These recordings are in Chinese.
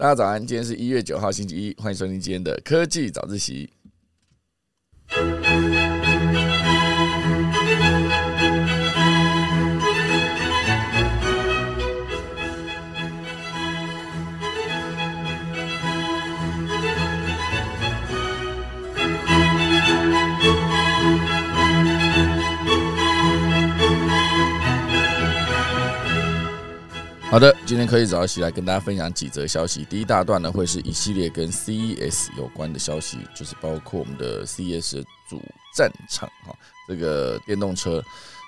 大家早安，今天是一月九号星期一，欢迎收听今天的科技早自习。好的，今天科技早起来跟大家分享几则消息。第一大段呢，会是一系列跟 CES 有关的消息，就是包括我们的 CES 主战场哈，这个电动车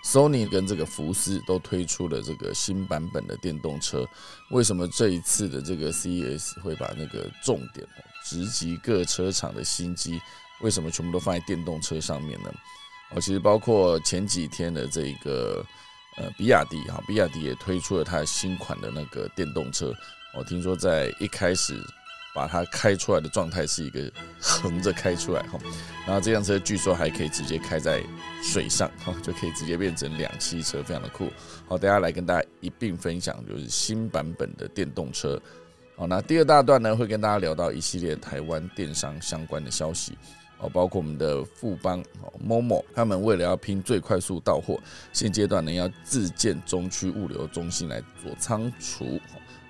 ，Sony 跟这个福斯都推出了这个新版本的电动车。为什么这一次的这个 CES 会把那个重点直击各车厂的新机？为什么全部都放在电动车上面呢？哦，其实包括前几天的这个。呃，比亚迪哈，比亚迪也推出了它新款的那个电动车。我听说在一开始把它开出来的状态是一个横着开出来哈，然后这辆车据说还可以直接开在水上哈，就可以直接变成两栖车，非常的酷。好，等下来跟大家一并分享，就是新版本的电动车。好，那第二大段呢，会跟大家聊到一系列台湾电商相关的消息。哦，包括我们的富邦、哦 Momo，他们为了要拼最快速到货，现阶段呢要自建中区物流中心来做仓储，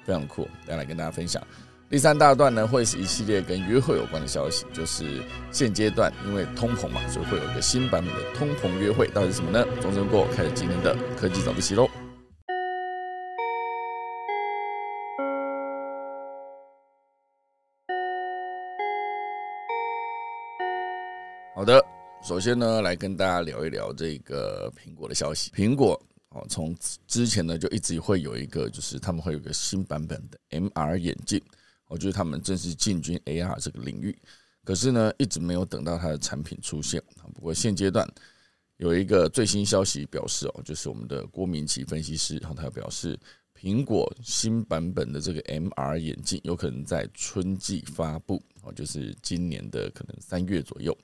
非常酷，要来跟大家分享。第三大段呢会是一系列跟约会有关的消息，就是现阶段因为通膨嘛，所以会有一个新版本的通膨约会，到底是什么呢？钟声过，开始今天的科技早自习喽。好的，首先呢，来跟大家聊一聊这个苹果的消息。苹果哦，从之前呢就一直会有一个，就是他们会有一个新版本的 MR 眼镜，我觉得他们正式进军 AR 这个领域。可是呢，一直没有等到它的产品出现。不过现阶段有一个最新消息表示哦，就是我们的郭明奇分析师，然后他表示，苹果新版本的这个 MR 眼镜有可能在春季发布哦，就是今年的可能三月左右。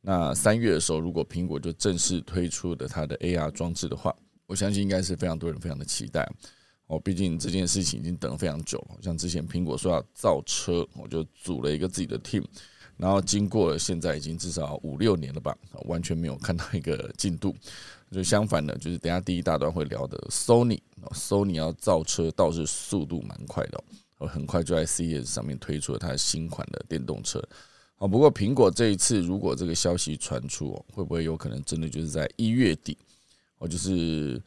那三月的时候，如果苹果就正式推出的它的 AR 装置的话，我相信应该是非常多人非常的期待哦。毕竟这件事情已经等了非常久了，像之前苹果说要造车，我就组了一个自己的 team，然后经过了现在已经至少五六年了吧，完全没有看到一个进度。就相反的，就是等下第一大段会聊的 Sony，Sony 要造车倒是速度蛮快的，哦，很快就在 CES 上面推出了它的新款的电动车。好，不过苹果这一次如果这个消息传出，会不会有可能真的就是在一月底？哦，就是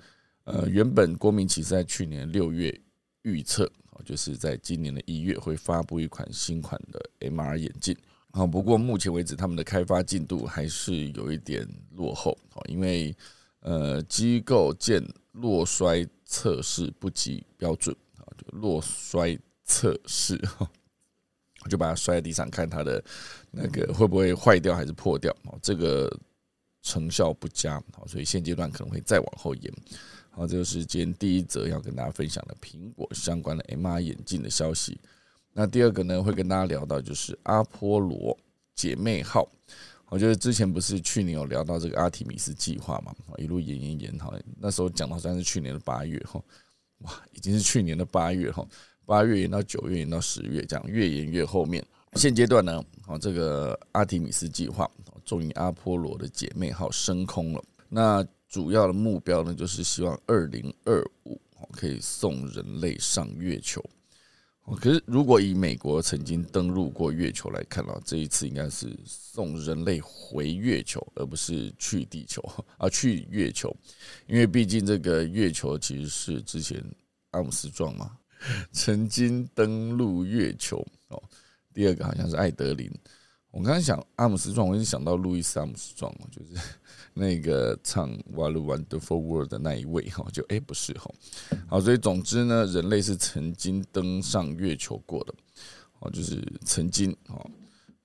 呃，原本郭明其实在去年六月预测，哦，就是在今年的一月会发布一款新款的 MR 眼镜。啊，不过目前为止他们的开发进度还是有一点落后，哦，因为呃，机构见落摔测试不及标准，啊，就落摔测试。就把它摔在地上，看它的那个会不会坏掉还是破掉哦，这个成效不佳，好，所以现阶段可能会再往后延。好，这就是今天第一则要跟大家分享的苹果相关的 MR 眼镜的消息。那第二个呢，会跟大家聊到就是阿波罗姐妹号。我觉得之前不是去年有聊到这个阿提米斯计划嘛，一路延延延，好，那时候讲到算是去年的八月哈，哇，已经是去年的八月哈。八月延到九月，延到十月，这样越延越后面。现阶段呢，好，这个阿提米斯计划终于阿波罗的姐妹号升空了。那主要的目标呢，就是希望二零二五可以送人类上月球。可是如果以美国曾经登陆过月球来看到，这一次应该是送人类回月球，而不是去地球啊，去月球。因为毕竟这个月球其实是之前阿姆斯壮嘛。曾经登陆月球哦，第二个好像是艾德林。我刚才想阿姆斯壮，我一直想到路易斯阿姆斯壮就是 那个唱《What a Wonderful World》的那一位哈，就哎不是哈。好，所以总之呢，人类是曾经登上月球过的哦，就是曾经哦。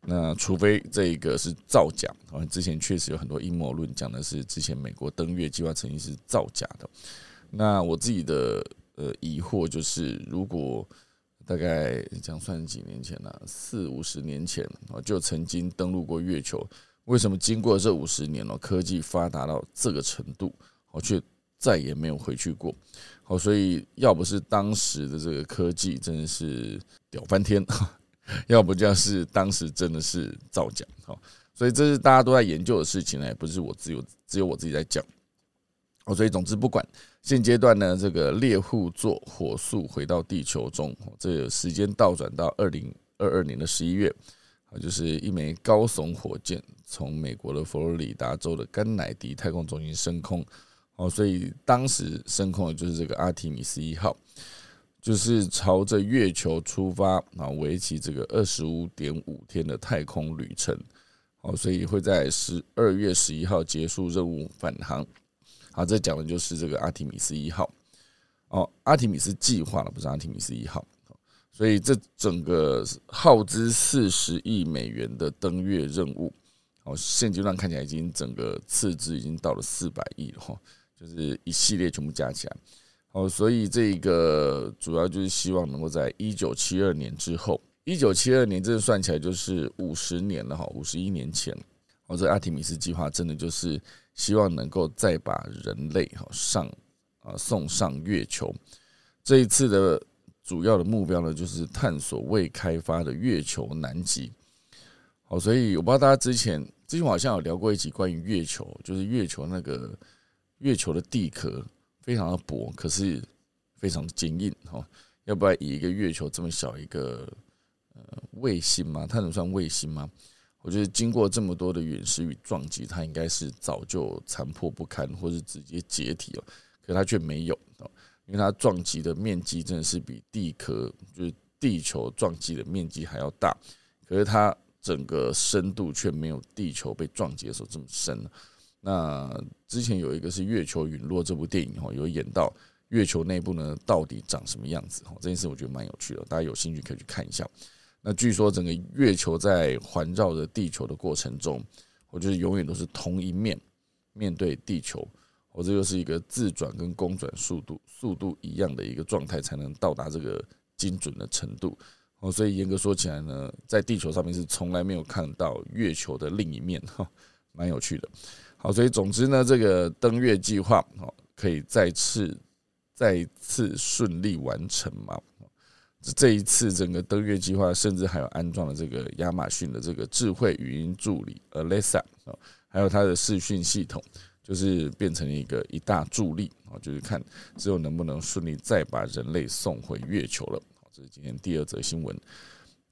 那除非这一个是造假，好像之前确实有很多阴谋论讲的是之前美国登月计划曾经是造假的。那我自己的。呃，疑惑就是，如果大概这样算几年前呢？四五十年前啊，就曾经登陆过月球，为什么经过这五十年了，科技发达到这个程度，我却再也没有回去过？好，所以要不是当时的这个科技真的是屌翻天，要不就是当时真的是造假。好，所以这是大家都在研究的事情呢，也不是我只有只有我自己在讲。哦，所以总之不管现阶段呢，这个猎户座火速回到地球中，这个时间倒转到二零二二年的十一月，啊，就是一枚高耸火箭从美国的佛罗里达州的甘乃迪太空中心升空，哦，所以当时升空的就是这个阿提米斯一号，就是朝着月球出发，啊，为期这个二十五点五天的太空旅程，哦，所以会在十二月十一号结束任务返航。好，这讲的就是这个阿提米斯一号哦，阿提米斯计划了，不是阿提米斯一号。所以这整个耗资四十亿美元的登月任务，哦，现阶段看起来已经整个次资已经到了四百亿了哈，就是一系列全部加起来。哦，所以这个主要就是希望能够在一九七二年之后，一九七二年这算起来就是五十年了哈，五十一年前。哦，这阿提米斯计划真的就是希望能够再把人类哈上啊送上月球。这一次的主要的目标呢，就是探索未开发的月球南极。好，所以我不知道大家之前之前好像有聊过一集关于月球，就是月球那个月球的地壳非常的薄，可是非常坚硬哈。要不然以一个月球这么小一个呃卫星嘛，它能算卫星吗？我觉得经过这么多的陨石与撞击，它应该是早就残破不堪，或是直接解体了。可它却没有因为它撞击的面积真的是比地壳，就是地球撞击的面积还要大。可是它整个深度却没有地球被撞击的时候这么深。那之前有一个是《月球陨落》这部电影哈，有演到月球内部呢到底长什么样子哈，这件事我觉得蛮有趣的，大家有兴趣可以去看一下。那据说整个月球在环绕着地球的过程中，我觉得永远都是同一面面对地球，我这就是一个自转跟公转速度速度一样的一个状态，才能到达这个精准的程度。哦，所以严格说起来呢，在地球上面是从来没有看到月球的另一面，哈，蛮有趣的。好，所以总之呢，这个登月计划哦，可以再次再次顺利完成嘛。这一次整个登月计划，甚至还有安装了这个亚马逊的这个智慧语音助理 Alexa，还有它的视讯系统，就是变成一个一大助力啊，就是看之后能不能顺利再把人类送回月球了。这是今天第二则新闻。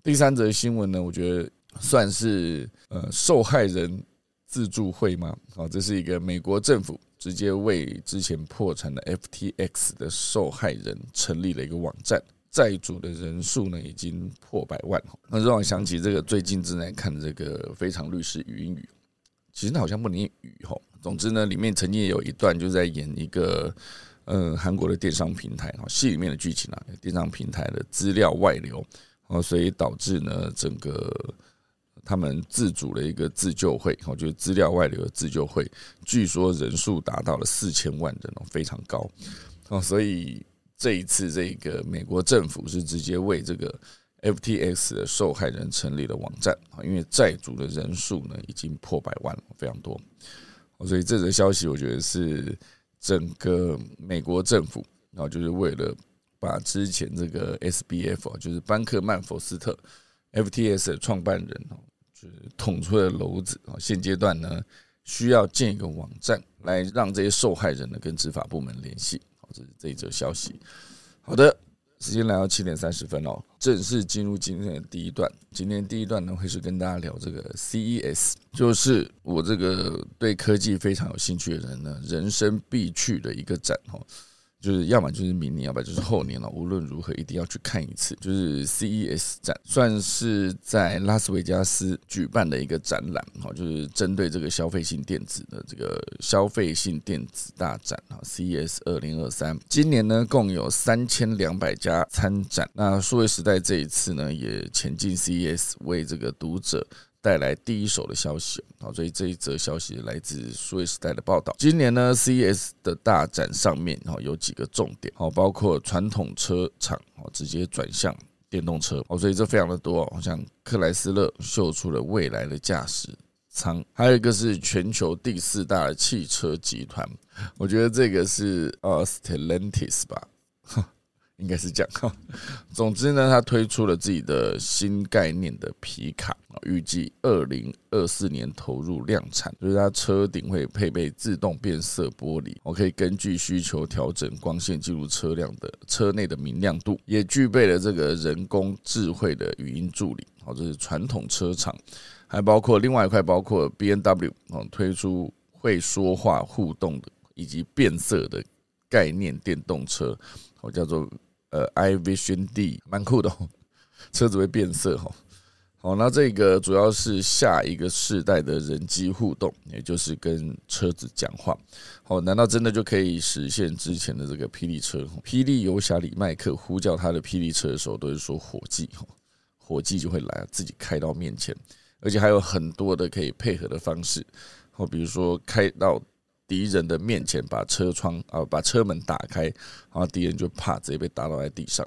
第三则新闻呢，我觉得算是呃受害人自助会吗？好，这是一个美国政府直接为之前破产的 FTX 的受害人成立了一个网站。债主的人数呢，已经破百万。那让我想起这个最近正在看这个《非常律师语音语》，其实它好像不能语哈。总之呢，里面曾经有一段就在演一个呃韩国的电商平台哈，戏里面的剧情啊，电商平台的资料外流哦，所以导致呢整个他们自主的一个自救会，哦，就是资料外流的自救会，据说人数达到了四千万人哦，非常高哦，所以。这一次，这个美国政府是直接为这个 FTX 的受害人成立了网站啊，因为债主的人数呢已经破百万了，非常多。所以这则消息，我觉得是整个美国政府啊，就是为了把之前这个 SBF 啊，就是班克曼佛斯特 FTS 的创办人哦，就是捅出了篓子啊。现阶段呢，需要建一个网站来让这些受害人呢跟执法部门联系。这是这一则消息。好的，时间来到七点三十分哦，正式进入今天的第一段。今天第一段呢，会是跟大家聊这个 CES，就是我这个对科技非常有兴趣的人呢，人生必去的一个展哦。就是要么就是明年，要不然就是后年了。无论如何，一定要去看一次。就是 CES 展，算是在拉斯维加斯举办的一个展览，哈，就是针对这个消费性电子的这个消费性电子大展哈。CES 二零二三，今年呢共有三千两百家参展。那数位时代这一次呢，也前进 CES 为这个读者。带来第一手的消息。好，所以这一则消息来自数位时代的报道。今年呢，CES 的大展上面哈有几个重点，好，包括传统车厂哦直接转向电动车。哦，所以这非常的多，好像克莱斯勒秀出了未来的驾驶舱，还有一个是全球第四大的汽车集团，我觉得这个是呃 Stellantis 吧，应该是这样哈。总之呢，它推出了自己的新概念的皮卡，预计二零二四年投入量产。就是它车顶会配备自动变色玻璃，我可以根据需求调整光线进入车辆的车内的明亮度，也具备了这个人工智慧的语音助理。好，这是传统车厂，还包括另外一块，包括 B N W 哦，推出会说话互动的以及变色的概念电动车，我，叫做。呃，iVision D 蛮酷的哦，车子会变色哈。好，那这个主要是下一个世代的人机互动，也就是跟车子讲话。好，难道真的就可以实现之前的这个霹雳车？霹雳游侠里麦克呼叫他的霹雳车的时候，都是说火计哈，火计就会来自己开到面前，而且还有很多的可以配合的方式。好，比如说开到。敌人的面前，把车窗啊，把车门打开，然后敌人就怕，直接被打倒在地上。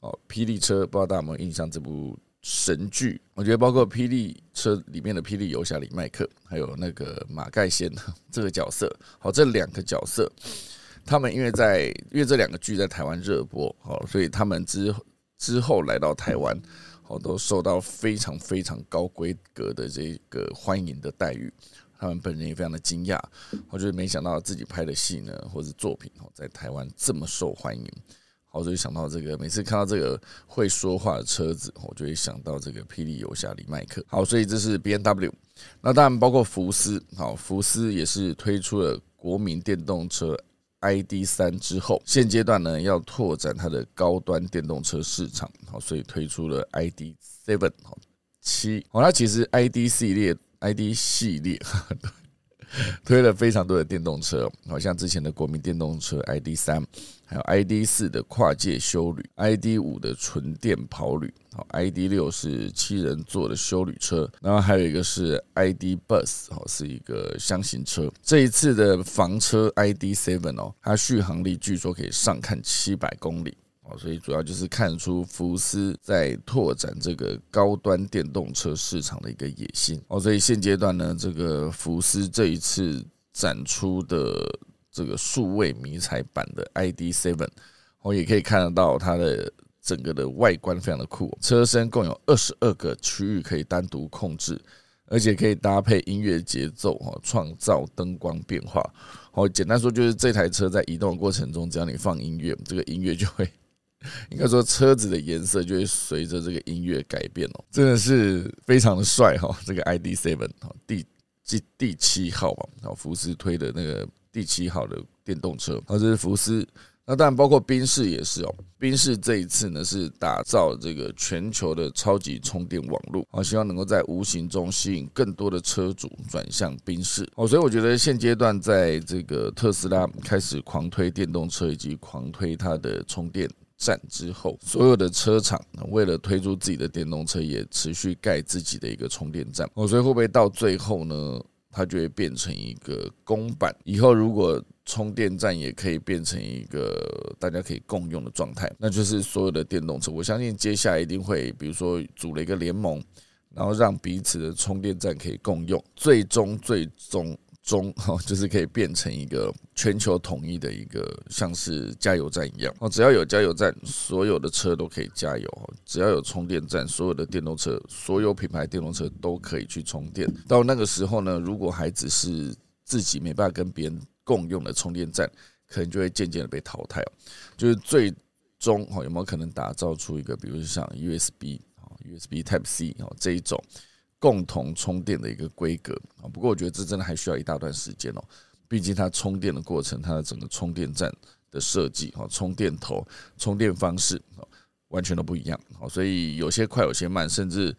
哦，霹雳车不知道大家有没有印象这部神剧？我觉得包括霹雳车里面的霹雳游侠李麦克，还有那个马盖先 这个角色，好，这两个角色，他们因为在因为这两个剧在台湾热播，好，所以他们之之后来到台湾，好，都受到非常非常高规格的这个欢迎的待遇。他们本人也非常的惊讶，我觉得没想到自己拍的戏呢，或者作品哦，在台湾这么受欢迎。好，所以想到这个，每次看到这个会说话的车子，我就会想到这个霹雳游侠李麦克。好，所以这是 B N W，那当然包括福斯。好，福斯也是推出了国民电动车 I D 三之后，现阶段呢要拓展它的高端电动车市场。好，所以推出了 I D seven 好七。好，它其实 I D 系列。ID 系列 推了非常多的电动车，好像之前的国民电动车 ID 三，还有 ID 四的跨界修旅，ID 五的纯电跑旅，好，ID 六是七人座的修旅车，然后还有一个是 ID Bus，好，是一个箱型车。这一次的房车 ID Seven 哦，它续航力据说可以上看七百公里。哦所以主要就是看出福斯在拓展这个高端电动车市场的一个野心哦。所以现阶段呢，这个福斯这一次展出的这个数位迷彩版的 ID Seven，我也可以看得到它的整个的外观非常的酷。车身共有二十二个区域可以单独控制，而且可以搭配音乐节奏哈，创造灯光变化。哦，简单说就是这台车在移动的过程中，只要你放音乐，这个音乐就会。应该说，车子的颜色就会随着这个音乐改变哦，真的是非常的帅哈！这个 ID Seven 哈，第第第七号啊，福斯推的那个第七号的电动车，好，这是福斯。那当然包括宾士也是哦，宾士这一次呢是打造这个全球的超级充电网络，啊，希望能够在无形中吸引更多的车主转向宾士。哦，所以我觉得现阶段在这个特斯拉开始狂推电动车以及狂推它的充电。站之后，所有的车厂为了推出自己的电动车，也持续盖自己的一个充电站。哦，所以会不会到最后呢？它就会变成一个公版？以后如果充电站也可以变成一个大家可以共用的状态，那就是所有的电动车。我相信接下来一定会，比如说组了一个联盟，然后让彼此的充电站可以共用。最终，最终。中哈，就是可以变成一个全球统一的一个，像是加油站一样哦。只要有加油站，所有的车都可以加油；只要有充电站，所有的电动车，所有品牌电动车都可以去充电。到那个时候呢，如果还只是自己没办法跟别人共用的充电站，可能就会渐渐的被淘汰哦。就是最终哈，有没有可能打造出一个，比如像 USB 啊、USB Type C 啊这一种？共同充电的一个规格啊，不过我觉得这真的还需要一大段时间哦。毕竟它充电的过程，它的整个充电站的设计哈，充电头、充电方式啊，完全都不一样啊，所以有些快，有些慢，甚至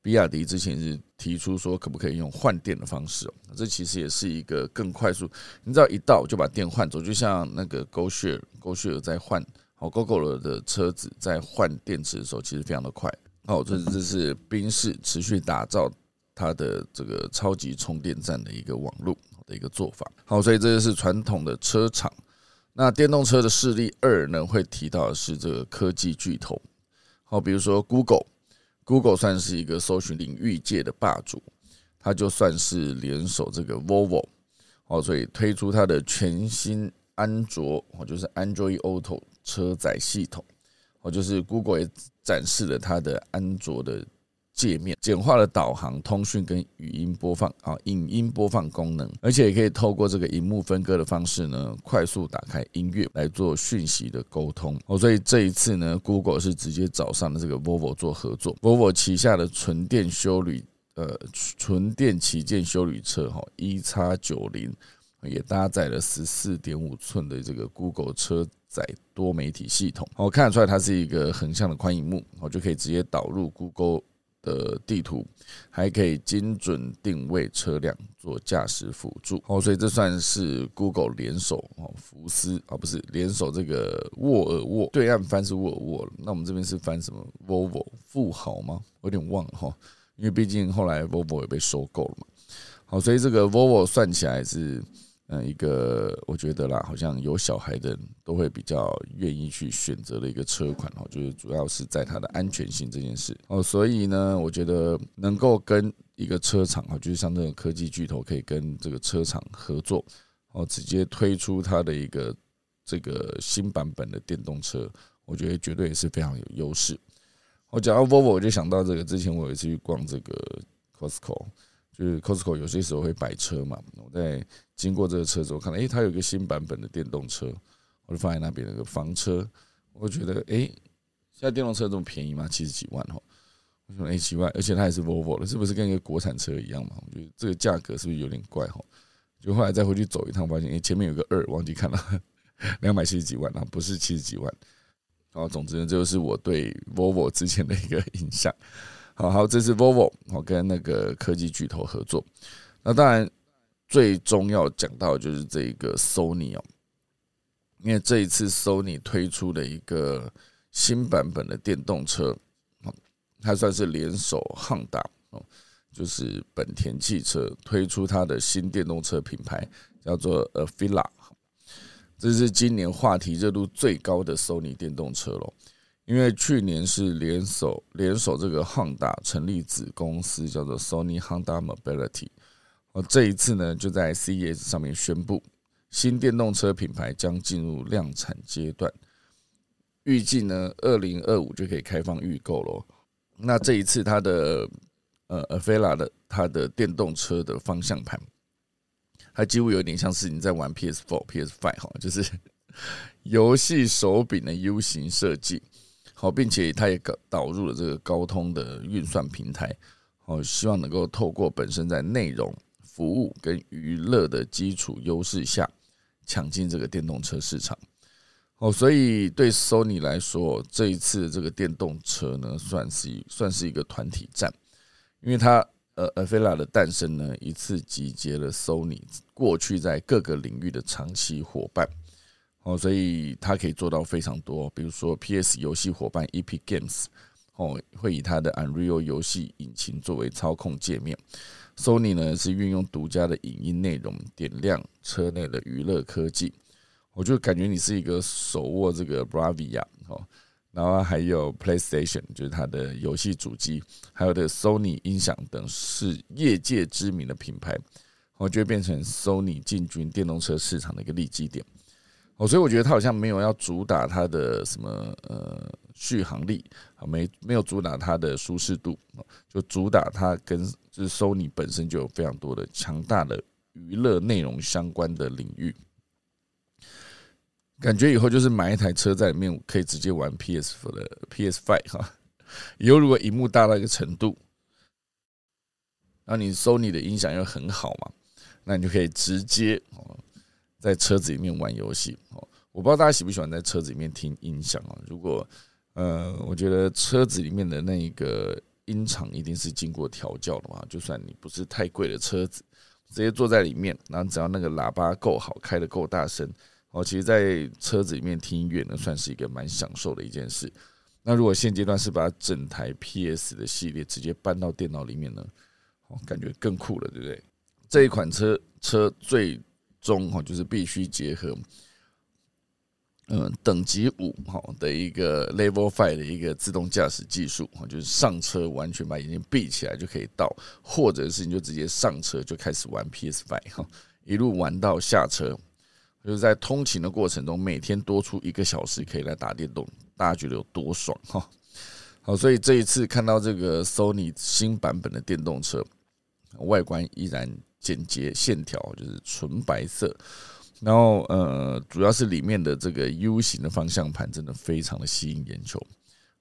比亚迪之前是提出说，可不可以用换电的方式哦？这其实也是一个更快速，你知道一到就把电换走，就像那个 GoShare、GoShare 在换好 GoGo 的车子在换电池的时候，其实非常的快。好，这这是宾士持续打造它的这个超级充电站的一个网络的一个做法。好，所以这就是传统的车厂。那电动车的势力二呢，会提到的是这个科技巨头。好，比如说 Google，Google 算是一个搜寻领域界的霸主，它就算是联手这个 Volvo，好，所以推出它的全新安卓，哦，就是 Android Auto。车载系统，哦，就是 Google 也展示了它的安卓的。界面简化了导航、通讯跟语音播放啊，影音播放功能，而且也可以透过这个荧幕分割的方式呢，快速打开音乐来做讯息的沟通哦。所以这一次呢，Google 是直接找上了这个 Volvo 做合作，Volvo 旗下的纯电修旅呃纯电旗舰修旅车哈一叉九零也搭载了十四点五寸的这个 Google 车载多媒体系统，我看得出来它是一个横向的宽荧幕，我就可以直接导入 Google。的地图还可以精准定位车辆做驾驶辅助哦，所以这算是 Google 联手哦，福斯啊不是联手这个沃尔沃，对岸翻是沃尔沃那我们这边是翻什么 Volvo 富豪吗？我有点忘了哈，因为毕竟后来 Volvo 也被收购了嘛，好，所以这个 Volvo 算起来是。嗯，一个我觉得啦，好像有小孩的都会比较愿意去选择的一个车款哦，就是主要是在它的安全性这件事哦，所以呢，我觉得能够跟一个车厂啊，就是像这种科技巨头可以跟这个车厂合作哦，直接推出它的一个这个新版本的电动车，我觉得绝对也是非常有优势。我讲到 Volvo，我就想到这个，之前我有一次去逛这个 Costco。就是 Costco 有些时候会摆车嘛，我在经过这个车之后看到诶，它有一个新版本的电动车，我就放在那边那个房车，我觉得诶，现在电动车这么便宜吗？七十几万哈，我说诶，奇怪，而且它还是 Volvo 的，是不是跟一个国产车一样嘛？我觉得这个价格是不是有点怪哈？就后来再回去走一趟，发现诶，前面有个二，忘记看了，两百七十几万啊，不是七十几万。然后总之呢，这就是我对 Volvo 之前的一个 印象。好好，这是 Volvo，我跟那个科技巨头合作。那当然，最终要讲到就是这个 Sony 哦，因为这一次 Sony 推出的一个新版本的电动车，它算是联手汉达哦，就是本田汽车推出它的新电动车品牌，叫做 Afila。这是今年话题热度最高的 Sony 电动车喽。因为去年是联手联手这个 Honda 成立子公司叫做 Sony Honda Mobility，哦，这一次呢就在 CES 上面宣布新电动车品牌将进入量产阶段，预计呢二零二五就可以开放预购了。那这一次它的呃 a f e l a 的它的电动车的方向盘，它几乎有点像是你在玩 PS4、PS5 哈，就是 游戏手柄的 U 型设计。好，并且它也导导入了这个高通的运算平台，好，希望能够透过本身在内容、服务跟娱乐的基础优势下，抢进这个电动车市场。哦，所以对 Sony 来说，这一次这个电动车呢，算是算是一个团体战，因为它呃 a f e l a 的诞生呢，一次集结了 Sony 过去在各个领域的长期伙伴。哦，所以它可以做到非常多，比如说 PS 游戏伙伴 Epic Games，哦，会以它的 Unreal 游戏引擎作为操控界面。Sony 呢是运用独家的影音内容点亮车内的娱乐科技，我就感觉你是一个手握这个 Bravia 哦，然后还有 PlayStation 就是它的游戏主机，还有的 Sony 音响等是业界知名的品牌，我就会变成 Sony 进军电动车市场的一个利基点。哦，所以我觉得它好像没有要主打它的什么呃续航力啊，没没有主打它的舒适度，就主打它跟就是 Sony 本身就有非常多的强大的娱乐内容相关的领域，感觉以后就是买一台车在里面可以直接玩 PS 的 PS Five 哈，以后如果荧幕大到一个程度，然后你 Sony 的音响又很好嘛，那你就可以直接。在车子里面玩游戏哦，我不知道大家喜不喜欢在车子里面听音响啊。如果呃，我觉得车子里面的那一个音场一定是经过调教的嘛。就算你不是太贵的车子，直接坐在里面，然后只要那个喇叭够好，开的够大声哦，其实，在车子里面听音乐呢，算是一个蛮享受的一件事。那如果现阶段是把整台 PS 的系列直接搬到电脑里面呢，哦，感觉更酷了，对不对？这一款车车最。中哈就是必须结合，嗯，等级五哈的一个 Level Five 的一个自动驾驶技术哈，就是上车完全把眼睛闭起来就可以到，或者是你就直接上车就开始玩 PS Five 哈，一路玩到下车就是在通勤的过程中，每天多出一个小时可以来打电动，大家觉得有多爽哈？好，所以这一次看到这个 Sony 新版本的电动车，外观依然简洁线条，就是纯白色，然后呃，主要是里面的这个 U 型的方向盘真的非常的吸引眼球。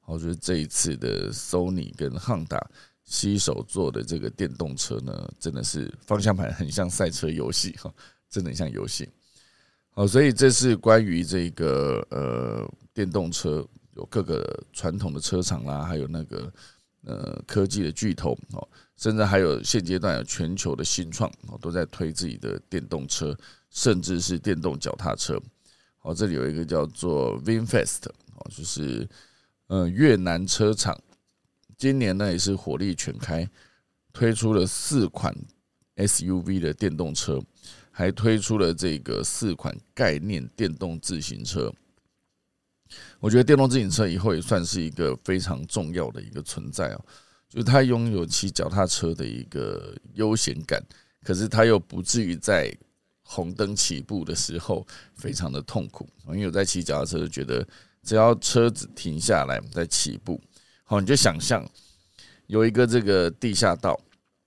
好，就是这一次的 Sony 跟 Honda 携手做的这个电动车呢，真的是方向盘很像赛车游戏哈，真的很像游戏。好，所以这是关于这个呃电动车。有各个传统的车厂啦，还有那个呃科技的巨头哦，甚至还有现阶段有全球的新创哦，都在推自己的电动车，甚至是电动脚踏车。哦，这里有一个叫做 VinFast 哦，就是嗯越南车厂，今年呢也是火力全开，推出了四款 SUV 的电动车，还推出了这个四款概念电动自行车。我觉得电动自行车以后也算是一个非常重要的一个存在哦，就是它拥有骑脚踏车的一个悠闲感，可是他又不至于在红灯起步的时候非常的痛苦。因为我在骑脚踏车就觉得，只要车子停下来再起步，好，你就想象有一个这个地下道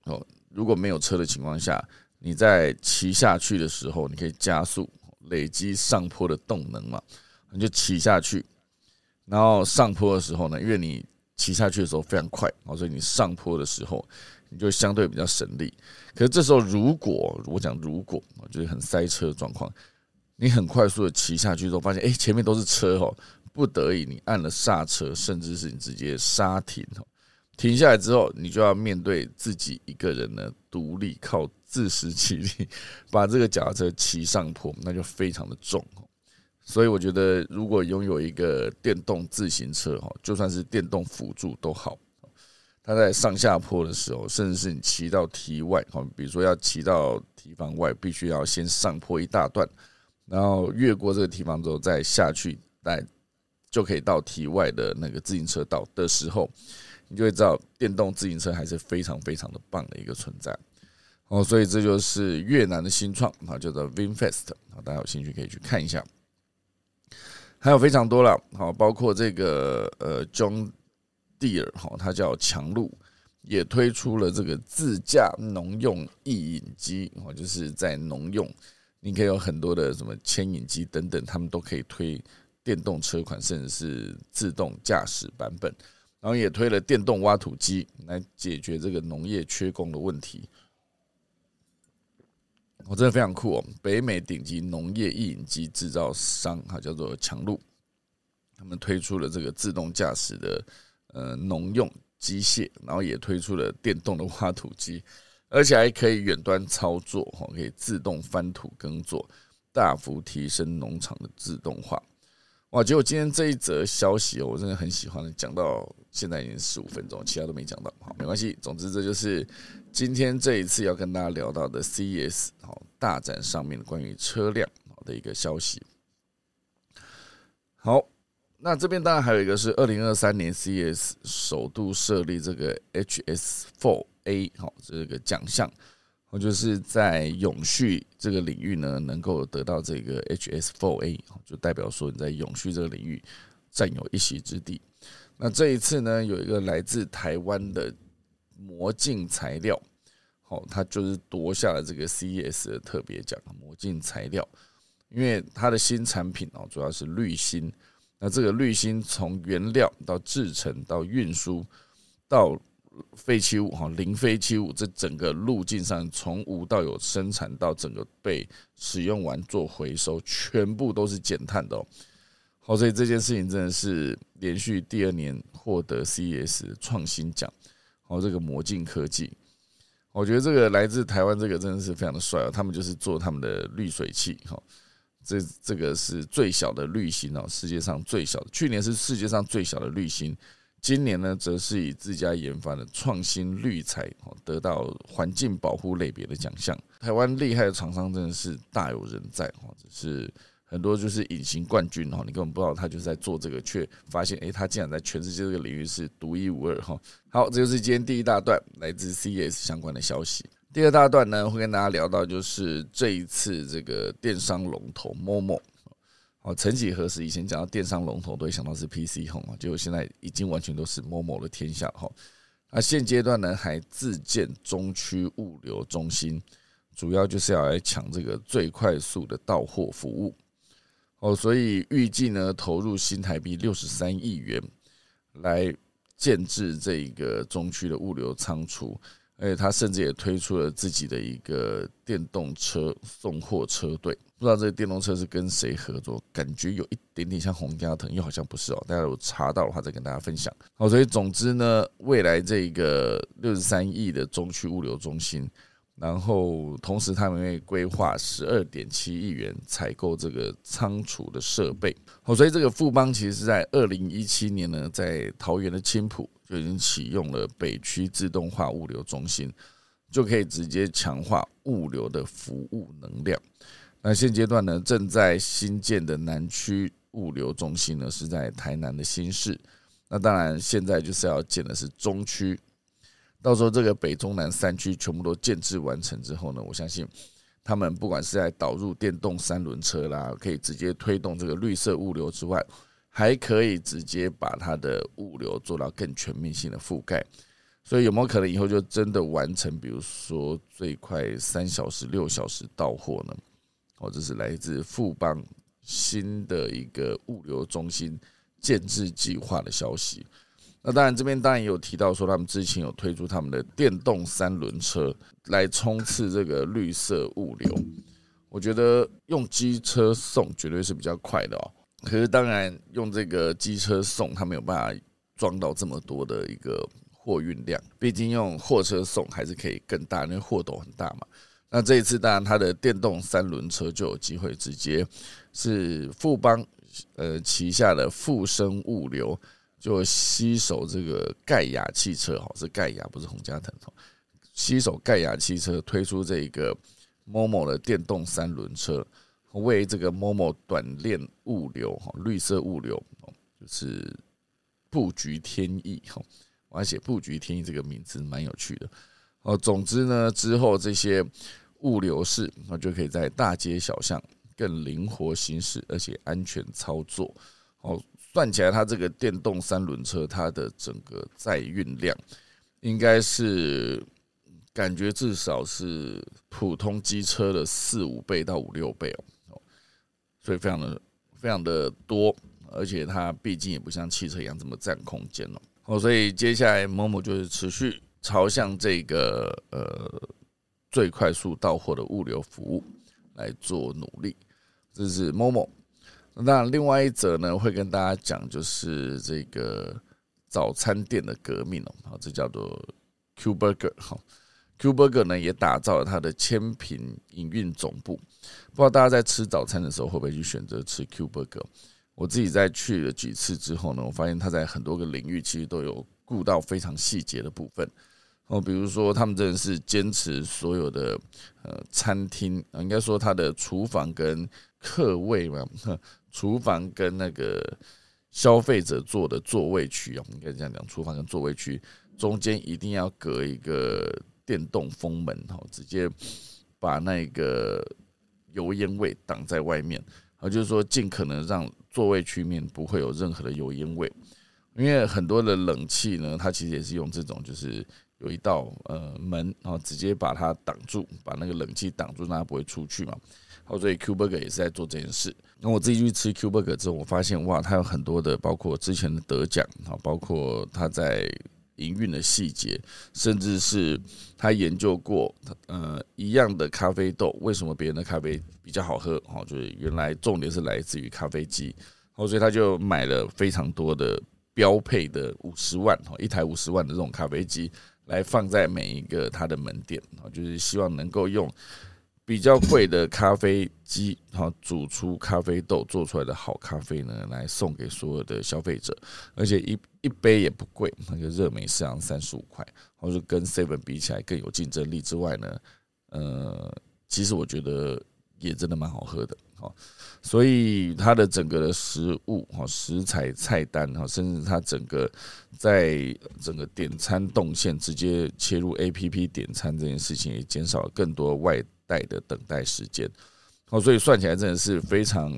哦，如果没有车的情况下，你在骑下去的时候，你可以加速，累积上坡的动能嘛。你就骑下去，然后上坡的时候呢，因为你骑下去的时候非常快，所以你上坡的时候你就相对比较省力。可是这时候如果我讲如果就是很塞车的状况，你很快速的骑下去之后，发现哎前面都是车哦，不得已你按了刹车，甚至是你直接刹停哦，停下来之后，你就要面对自己一个人呢，独立靠自食其力把这个脚踏车骑上坡，那就非常的重。所以我觉得，如果拥有一个电动自行车哈，就算是电动辅助都好。它在上下坡的时候，甚至是你骑到堤外哈，比如说要骑到堤防外，必须要先上坡一大段，然后越过这个堤防之后再下去，来就可以到堤外的那个自行车道的时候，你就会知道电动自行车还是非常非常的棒的一个存在。哦，所以这就是越南的新创啊，叫做 VinFast 啊，大家有兴趣可以去看一下。还有非常多了，好，包括这个呃，John Deere 哈，它叫强路，也推出了这个自驾农用意引机，哦，就是在农用，你可以有很多的什么牵引机等等，他们都可以推电动车款，甚至是自动驾驶版本，然后也推了电动挖土机来解决这个农业缺工的问题。我真的非常酷哦！北美顶级农业一引机制造商哈，叫做强路，他们推出了这个自动驾驶的呃农用机械，然后也推出了电动的挖土机，而且还可以远端操作哈，可以自动翻土耕作，大幅提升农场的自动化。哇！结果今天这一则消息哦，我真的很喜欢，讲到现在已经十五分钟，其他都没讲到，好，没关系。总之，这就是今天这一次要跟大家聊到的 CES 好大展上面关于车辆的一个消息。好，那这边当然还有一个是二零二三年 CES 首度设立这个 HS4A 好这个奖项。我就是在永续这个领域呢，能够得到这个 HS4A，就代表说你在永续这个领域占有一席之地。那这一次呢，有一个来自台湾的魔镜材料，好，它就是夺下了这个 CES 的特别奖——魔镜材料，因为它的新产品哦，主要是滤芯。那这个滤芯从原料到制成到运输到废弃物哈，零废弃物，这整个路径上从无到有生产到整个被使用完做回收，全部都是减碳的哦。好，所以这件事情真的是连续第二年获得 CES 创新奖。好，这个魔镜科技，我觉得这个来自台湾这个真的是非常的帅哦。他们就是做他们的滤水器哈，这这个是最小的滤芯哦，世界上最小的，去年是世界上最小的滤芯。今年呢，则是以自家研发的创新滤材，得到环境保护类别的奖项。台湾厉害的厂商真的是大有人在哈，只是很多就是隐形冠军哈，你根本不知道他就是在做这个，却发现诶，他竟然在全世界这个领域是独一无二哈。好，这就是今天第一大段来自 CES 相关的消息。第二大段呢，会跟大家聊到就是这一次这个电商龙头 Momo。哦，曾几何时，以前讲到电商龙头，都会想到是 PC Home 啊，结果现在已经完全都是 Momo 的天下哈。那现阶段呢，还自建中区物流中心，主要就是要来抢这个最快速的到货服务。哦，所以预计呢，投入新台币六十三亿元来建制这个中区的物流仓储。而且他甚至也推出了自己的一个电动车送货车队，不知道这个电动车是跟谁合作，感觉有一点点像洪家腾，又好像不是哦。大家有查到的话，再跟大家分享。好，所以总之呢，未来这个六十三亿的中区物流中心。然后，同时他们会规划十二点七亿元采购这个仓储的设备。好，所以这个富邦其实是在二零一七年呢，在桃园的青浦就已经启用了北区自动化物流中心，就可以直接强化物流的服务能量。那现阶段呢，正在新建的南区物流中心呢，是在台南的新市。那当然，现在就是要建的是中区。到时候这个北中南三区全部都建制完成之后呢，我相信他们不管是在导入电动三轮车啦，可以直接推动这个绿色物流之外，还可以直接把它的物流做到更全面性的覆盖。所以有没有可能以后就真的完成，比如说最快三小时、六小时到货呢？哦，这是来自富邦新的一个物流中心建制计划的消息。那当然，这边当然也有提到说，他们之前有推出他们的电动三轮车来冲刺这个绿色物流。我觉得用机车送绝对是比较快的哦。可是当然用这个机车送，它没有办法装到这么多的一个货运量。毕竟用货车送还是可以更大，因为货斗很大嘛。那这一次当然它的电动三轮车就有机会直接是富邦呃旗下的富生物流。就吸手这个盖亚汽车，哈，是盖亚，不是洪家腾，哈，吸手盖亚汽车推出这个 MOMO 的电动三轮车，为这个 MOMO 短链物流，哈，绿色物流哦，就是布局天意，哈，我还写布局天意这个名字蛮有趣的，哦，总之呢，之后这些物流式，那就可以在大街小巷更灵活行驶，而且安全操作，哦。算起来，它这个电动三轮车，它的整个载运量应该是感觉至少是普通机车的四五倍到五六倍哦，所以非常的非常的多，而且它毕竟也不像汽车一样这么占空间哦。哦，所以接下来某某就是持续朝向这个呃最快速到货的物流服务来做努力，这是某某。那另外一则呢，会跟大家讲，就是这个早餐店的革命哦，好，这叫做 Q Burger 哈，Q Burger 呢也打造了它的千品营运总部。不知道大家在吃早餐的时候会不会去选择吃 Q Burger？我自己在去了几次之后呢，我发现他在很多个领域其实都有顾到非常细节的部分。哦，比如说他们真的是坚持所有的呃餐厅啊，应该说他的厨房跟客位嘛。厨房跟那个消费者坐的座位区啊，应该这样讲，厨房跟座位区中间一定要隔一个电动风门哈，直接把那个油烟味挡在外面，啊，就是说尽可能让座位区面不会有任何的油烟味，因为很多的冷气呢，它其实也是用这种，就是有一道呃门，然后直接把它挡住，把那个冷气挡住，让它不会出去嘛。好，所以 Q Burger 也是在做这件事。那我自己去吃 Q Burger 之后，我发现哇，它有很多的，包括之前的得奖，哈，包括它在营运的细节，甚至是他研究过，呃，一样的咖啡豆，为什么别人的咖啡比较好喝？哦，就是原来重点是来自于咖啡机。哦，所以他就买了非常多的标配的五十万，哈，一台五十万的这种咖啡机，来放在每一个他的门店，哦，就是希望能够用。比较贵的咖啡机，哈，煮出咖啡豆做出来的好咖啡呢，来送给所有的消费者，而且一一杯也不贵，那个热美式三十五块，或者跟 Seven 比起来更有竞争力之外呢，呃，其实我觉得也真的蛮好喝的。好，所以它的整个的食物哈食材菜单哈，甚至它整个在整个点餐动线直接切入 A P P 点餐这件事情，也减少了更多外的等待时间。哦，所以算起来真的是非常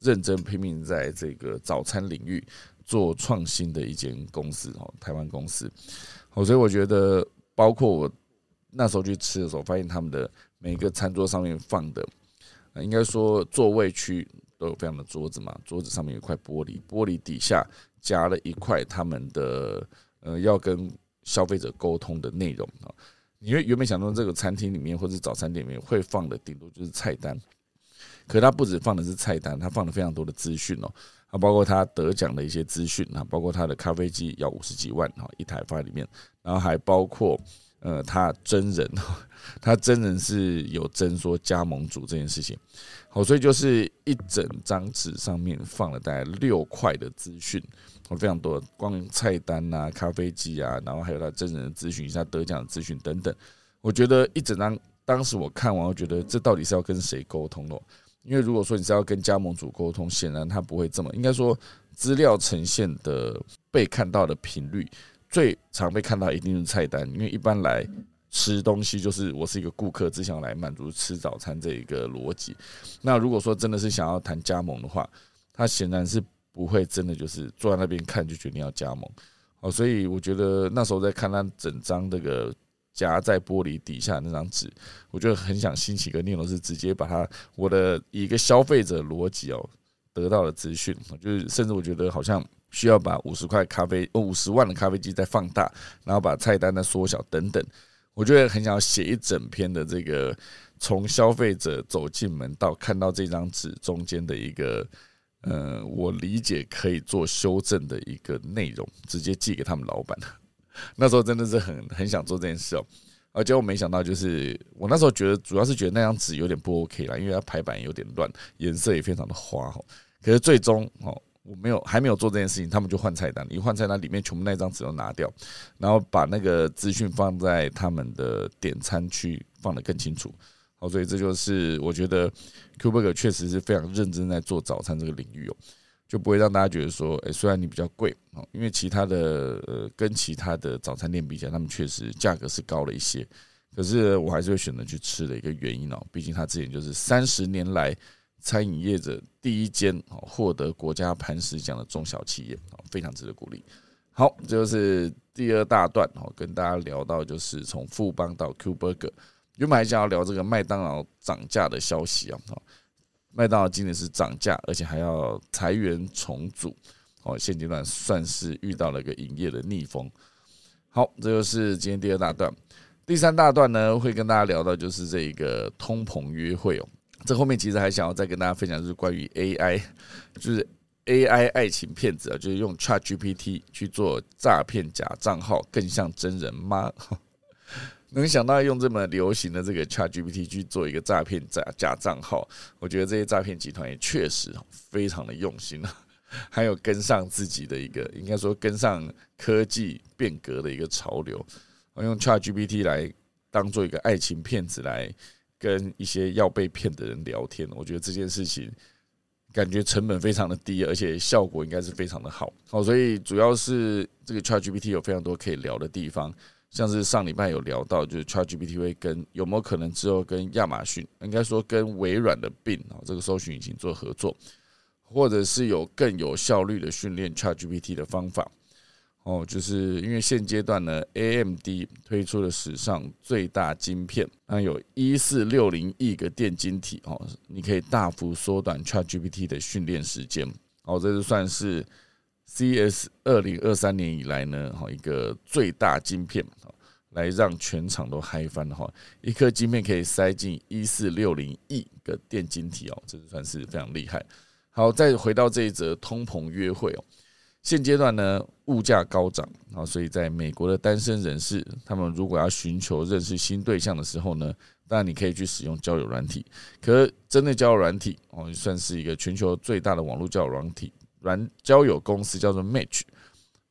认真拼命在这个早餐领域做创新的一间公司哦，台湾公司。哦，所以我觉得，包括我那时候去吃的时候，发现他们的每个餐桌上面放的。应该说座位区都有非常的桌子嘛，桌子上面有块玻璃，玻璃底下夹了一块他们的呃要跟消费者沟通的内容啊。你原原本想到这个餐厅里面或者早餐店里面会放的顶多就是菜单，可它不止放的是菜单，它放了非常多的资讯哦，啊，包括他得奖的一些资讯啊，包括他的咖啡机要五十几万哈一台放在里面，然后还包括。呃，他真人，他真人是有真说加盟主这件事情，好，所以就是一整张纸上面放了大概六块的资讯，非常多，光菜单啊、咖啡机啊，然后还有他真人的咨询、一下得奖的资讯等等。我觉得一整张，当时我看完，我觉得这到底是要跟谁沟通咯？因为如果说你是要跟加盟主沟通，显然他不会这么，应该说资料呈现的被看到的频率。最常被看到一定是菜单，因为一般来吃东西就是我是一个顾客，只想来满足吃早餐这一个逻辑。那如果说真的是想要谈加盟的话，他显然是不会真的就是坐在那边看就决定要加盟。哦，所以我觉得那时候在看他整张这个夹在玻璃底下那张纸，我就很想兴起一个念头，是直接把它我的一个消费者逻辑哦得到的资讯，就是甚至我觉得好像。需要把五十块咖啡，五十万的咖啡机再放大，然后把菜单再缩小等等。我觉得很想写一整篇的这个，从消费者走进门到看到这张纸中间的一个，呃，我理解可以做修正的一个内容，直接寄给他们老板。那时候真的是很很想做这件事哦，而且我没想到，就是我那时候觉得主要是觉得那张纸有点不 OK 啦，因为它排版有点乱，颜色也非常的花哈。可是最终哦。我没有还没有做这件事情，他们就换菜单，一换菜单里面全部那张纸都拿掉，然后把那个资讯放在他们的点餐区放得更清楚。所以这就是我觉得 Q Burger 确实是非常认真在做早餐这个领域哦，就不会让大家觉得说，诶，虽然你比较贵哦，因为其他的呃跟其他的早餐店比起来，他们确实价格是高了一些，可是我还是会选择去吃的一个原因哦，毕竟他之前就是三十年来。餐饮业者第一间获得国家磐石奖的中小企业非常值得鼓励。好，这就是第二大段哦，跟大家聊到就是从富邦到 Q Burger，原本还想要聊这个麦当劳涨价的消息啊，麦当劳今年是涨价，而且还要裁员重组哦，现阶段算是遇到了一个营业的逆风。好，这就是今天第二大段，第三大段呢会跟大家聊到就是这一个通膨约会哦。这后面其实还想要再跟大家分享，就是关于 AI，就是 AI 爱情骗子啊，就是用 ChatGPT 去做诈骗假账号，更像真人吗？能想到用这么流行的这个 ChatGPT 去做一个诈骗假假账号，我觉得这些诈骗集团也确实非常的用心啊，还有跟上自己的一个，应该说跟上科技变革的一个潮流，用 ChatGPT 来当做一个爱情骗子来。跟一些要被骗的人聊天，我觉得这件事情感觉成本非常的低，而且效果应该是非常的好。好，所以主要是这个 ChatGPT 有非常多可以聊的地方，像是上礼拜有聊到，就是 ChatGPT 会跟有没有可能之后跟亚马逊，应该说跟微软的 Bing 啊这个搜寻引擎做合作，或者是有更有效率的训练 ChatGPT 的方法。哦，就是因为现阶段呢，AMD 推出了史上最大晶片，那有一四六零亿个电晶体哦，你可以大幅缩短 ChatGPT 的训练时间。哦，这是算是 CS 二零二三年以来呢，哈一个最大晶片，来让全场都嗨翻的话，一颗晶片可以塞进一四六零亿个电晶体哦，这算是非常厉害。好，再回到这一则通膨约会哦。现阶段呢，物价高涨啊，所以在美国的单身人士，他们如果要寻求认识新对象的时候呢，当然你可以去使用交友软体。可真的交友软体哦，算是一个全球最大的网络交友软体软交友公司，叫做 Match。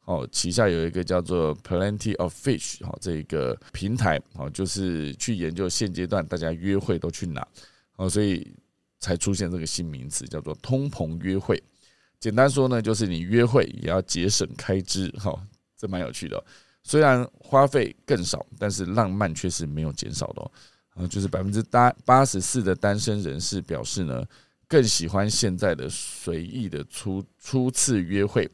哦，旗下有一个叫做 Plenty of Fish 哈，这一个平台哦，就是去研究现阶段大家约会都去哪哦，所以才出现这个新名词，叫做通膨约会。简单说呢，就是你约会也要节省开支，哈，这蛮有趣的。虽然花费更少，但是浪漫却是没有减少的哦。啊，就是百分之八八十四的单身人士表示呢，更喜欢现在的随意的初初次约会。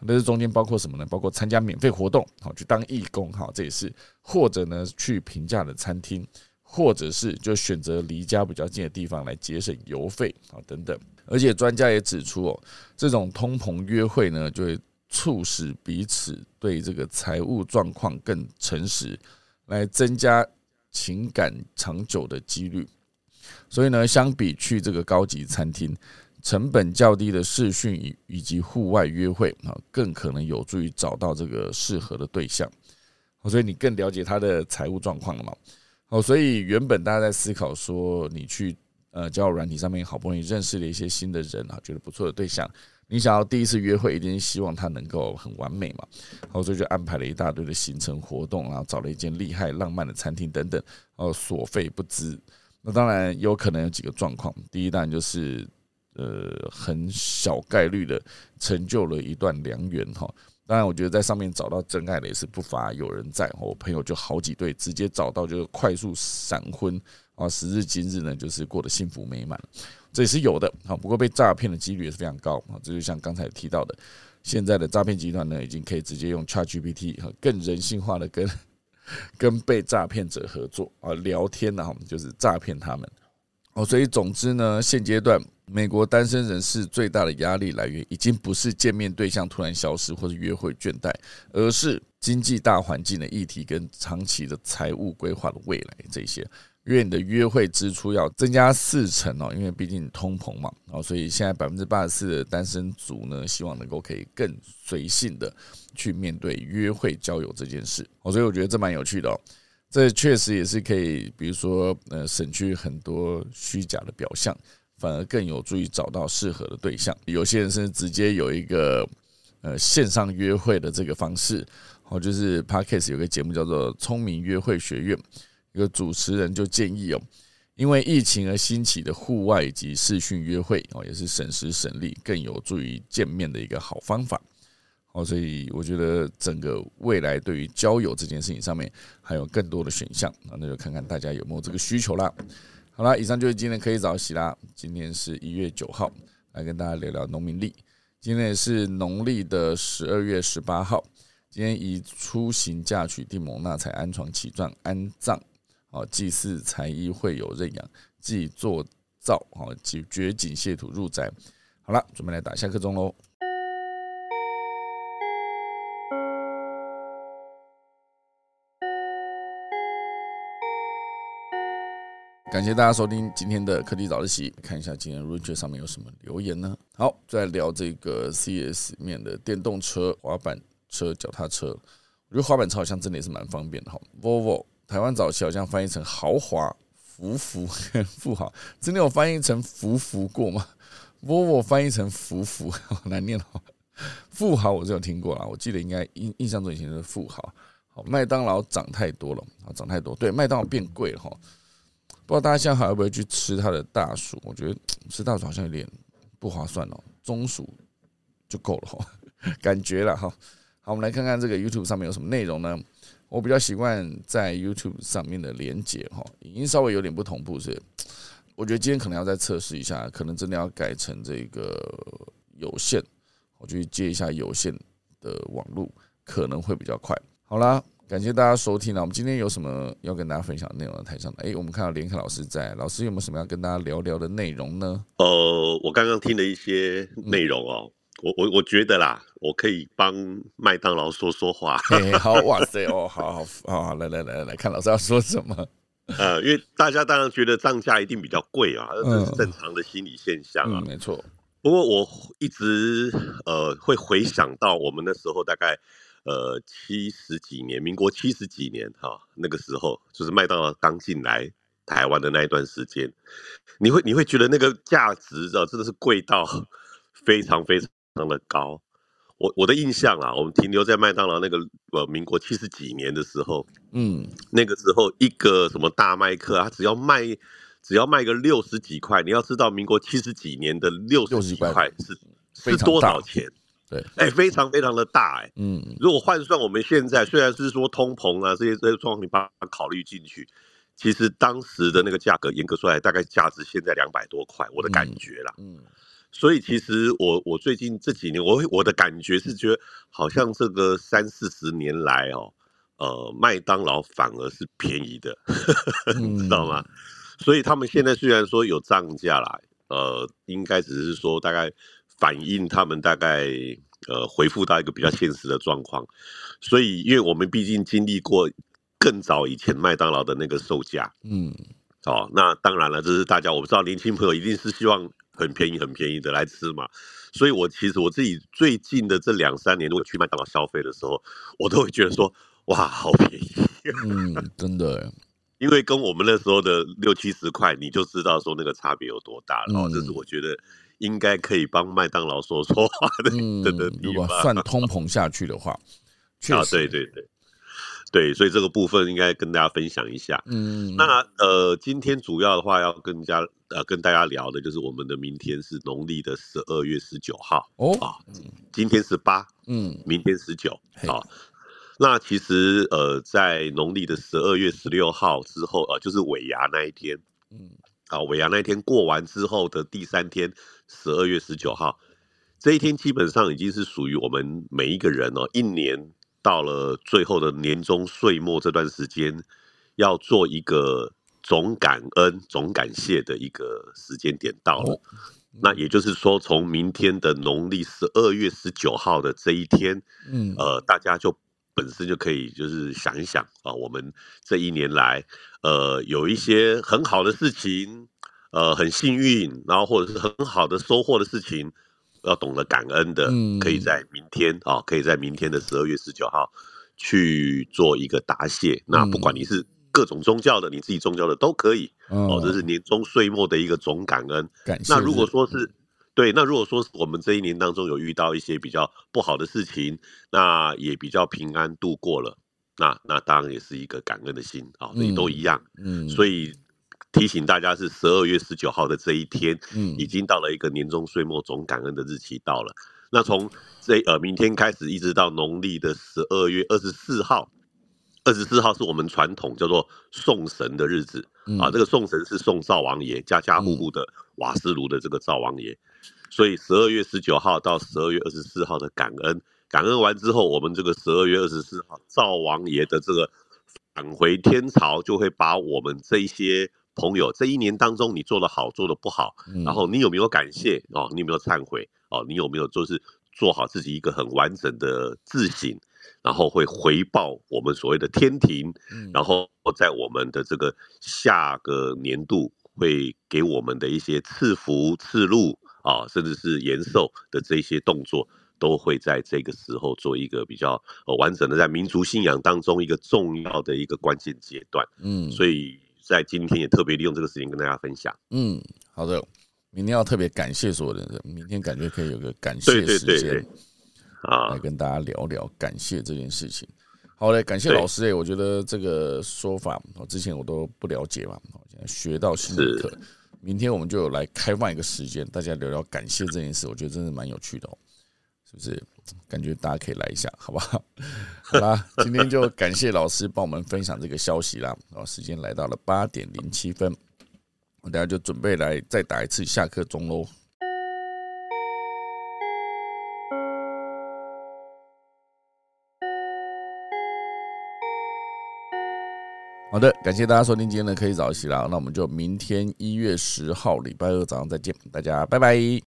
那这中间包括什么呢？包括参加免费活动，好去当义工，哈，这也是；或者呢，去平价的餐厅，或者是就选择离家比较近的地方来节省油费，啊，等等。而且专家也指出哦，这种通膨约会呢，就会促使彼此对这个财务状况更诚实，来增加情感长久的几率。所以呢，相比去这个高级餐厅，成本较低的视讯以以及户外约会啊，更可能有助于找到这个适合的对象。所以你更了解他的财务状况了嘛？哦，所以原本大家在思考说，你去。呃，交友软体上面好不容易认识了一些新的人啊，觉得不错的对象，你想要第一次约会，一定希望他能够很完美嘛，好，所以就安排了一大堆的行程活动，然后找了一间厉害浪漫的餐厅等等，哦，所费不赀。那当然有可能有几个状况，第一当然就是呃很小概率的成就了一段良缘哈。当然，我觉得在上面找到真爱的也是不乏有人在，我朋友就好几对直接找到就是快速闪婚。啊，时至今日呢，就是过得幸福美满，这也是有的。好，不过被诈骗的几率也是非常高啊。这就像刚才提到的，现在的诈骗集团呢，已经可以直接用 ChatGPT 和更人性化的跟跟被诈骗者合作啊，聊天呢，就是诈骗他们。哦，所以总之呢，现阶段美国单身人士最大的压力来源，已经不是见面对象突然消失或者约会倦怠，而是经济大环境的议题跟长期的财务规划的未来这些。因为你的约会支出要增加四成哦，因为毕竟通膨嘛，哦，所以现在百分之八十四的单身族呢，希望能够可以更随性的去面对约会交友这件事，哦，所以我觉得这蛮有趣的哦，这确实也是可以，比如说呃，省去很多虚假的表象，反而更有助于找到适合的对象。有些人是直接有一个呃线上约会的这个方式，哦，就是 Parkes 有个节目叫做《聪明约会学院》。一个主持人就建议哦，因为疫情而兴起的户外以及视讯约会哦，也是省时省力，更有助于见面的一个好方法哦。所以我觉得整个未来对于交友这件事情上面还有更多的选项啊，那就看看大家有没有这个需求啦。好啦，以上就是今天可以早起啦。今天是一月九号，来跟大家聊聊农民历。今天也是农历的十二月十八号。今天以出行嫁娶定蒙纳采安床起葬安葬。好，祭祀才艺会有认养，祭作灶，好，即掘井卸土入宅。好了，准备来打下课钟喽。感谢大家收听今天的科技早自习，看一下今天 r i c h 上面有什么留言呢？好，再聊这个 CS 面的电动车、滑板车、脚踏车。我觉得滑板车好像真的也是蛮方便的哈，Volvo。台湾早期好像翻译成豪华、福福、富豪，真的有翻译成福福过吗？Volvo 翻译成福福，好难念哦。富豪我是有听过啦，我记得应该印印象中以前是富豪。好，麦当劳涨太多了，啊，涨太多，对，麦当劳变贵了哈。不知道大家现在还会不会去吃它的大薯？我觉得吃大薯好像有点不划算哦，中薯就够了哈，感觉了哈。好，我们来看看这个 YouTube 上面有什么内容呢？我比较习惯在 YouTube 上面的连接哈，影音稍微有点不同步，是 我觉得今天可能要再测试一下，可能真的要改成这个有线，我去接一下有线的网络，可能会比较快。好啦，感谢大家收听了。我们今天有什么要跟大家分享的内容？台上的，哎，我们看到连凯老师在，老师有没有什么要跟大家聊聊的内容呢？呃，我刚刚听了一些内容哦。我我我觉得啦，我可以帮麦当劳说说话。好，哇塞，哦，好好好，来来来来看老师要说什么。呃，因为大家当然觉得涨价一定比较贵啊，这是正常的心理现象啊。没错。不过我一直呃会回想到我们那时候大概呃七十几年，民国七十几年哈，那个时候就是麦当劳刚进来台湾的那一段时间，你会你会觉得那个价值啊真的是贵到非 常非常。的高，我我的印象啊，我们停留在麦当劳那个呃，民国七十几年的时候，嗯，那个时候一个什么大麦克，他只要卖只要卖个六十几块，你要知道民国七十几年的六十几块是是多少钱？对，哎，非常非常的大，哎，嗯，如果换算我们现在，虽然是说通膨啊这些这些状况，你把它考虑进去，其实当时的那个价格严格说来，大概价值现在两百多块，我的感觉啦，嗯，所以其实我我最近这几年，我我的感觉是觉得，好像这个三四十年来哦，呃，麦当劳反而是便宜的，知道吗？所以他们现在虽然说有涨价啦，呃，应该只是说大概。反映他们大概呃回复到一个比较现实的状况，所以因为我们毕竟经历过更早以前麦当劳的那个售价，嗯，哦，那当然了，这是大家我不知道年轻朋友一定是希望很便宜很便宜的来吃嘛，所以我其实我自己最近的这两三年，如果去麦当劳消费的时候，我都会觉得说哇好便宜，嗯，真的，因为跟我们那时候的六七十块，你就知道说那个差别有多大了，哦，这是我觉得。应该可以帮麦当劳说说话的，的的如果算通膨下去的话，确实，对对对，对，所以这个部分应该跟大家分享一下。嗯，那呃，今天主要的话要跟家呃跟大家聊的就是我们的明天是农历的十二月十九号哦啊，今天是八，嗯，明天十九啊。那其实呃，在农历的十二月十六号之后，呃，就是尾牙那一天，嗯。啊，尾牙那一天过完之后的第三天，十二月十九号，这一天基本上已经是属于我们每一个人哦，一年到了最后的年终岁末这段时间，要做一个总感恩、总感谢的一个时间点到了。那也就是说，从明天的农历十二月十九号的这一天，嗯，呃，大家就。本身就可以就是想一想啊，我们这一年来，呃，有一些很好的事情，呃，很幸运，然后或者是很好的收获的事情，要懂得感恩的，可以在明天啊，可以在明天的十二月十九号去做一个答谢。那不管你是各种宗教的，你自己宗教的都可以哦。这是年终岁末的一个总感恩。感。那如果说是。对，那如果说我们这一年当中有遇到一些比较不好的事情，那也比较平安度过了，那那当然也是一个感恩的心啊，也都一样。嗯，所以提醒大家是十二月十九号的这一天，嗯，已经到了一个年终岁末总感恩的日期到了。那从这呃明天开始，一直到农历的十二月二十四号，二十四号是我们传统叫做送神的日子啊。这个送神是送灶王爷，家家户户的瓦斯炉的这个灶王爷。所以十二月十九号到十二月二十四号的感恩，感恩完之后，我们这个十二月二十四号灶王爷的这个返回天朝，就会把我们这一些朋友这一年当中你做的好，做的不好，然后你有没有感谢哦？你有没有忏悔哦？你有没有就是做好自己一个很完整的自省，然后会回报我们所谓的天庭，然后在我们的这个下个年度会给我们的一些赐福赐禄。啊，甚至是延寿的这些动作，都会在这个时候做一个比较呃完整的，在民族信仰当中一个重要的一个关键阶段。嗯，所以在今天也特别利用这个时间跟大家分享。嗯，好的，明天要特别感谢所有的人，明天感觉可以有个感谢时间啊，来跟大家聊聊感谢这件事情。好嘞，感谢老师哎，我觉得这个说法我之前我都不了解嘛，我现在学到新的课。明天我们就来开放一个时间，大家聊聊感谢这件事，我觉得真的蛮有趣的哦，是不是？感觉大家可以来一下，好不好？好啦，今天就感谢老师帮我们分享这个消息啦。哦，时间来到了八点零七分，我等下就准备来再打一次下课钟喽。好的，感谢大家收听今天的可以早起啦，那我们就明天一月十号礼拜二早上再见，大家拜拜。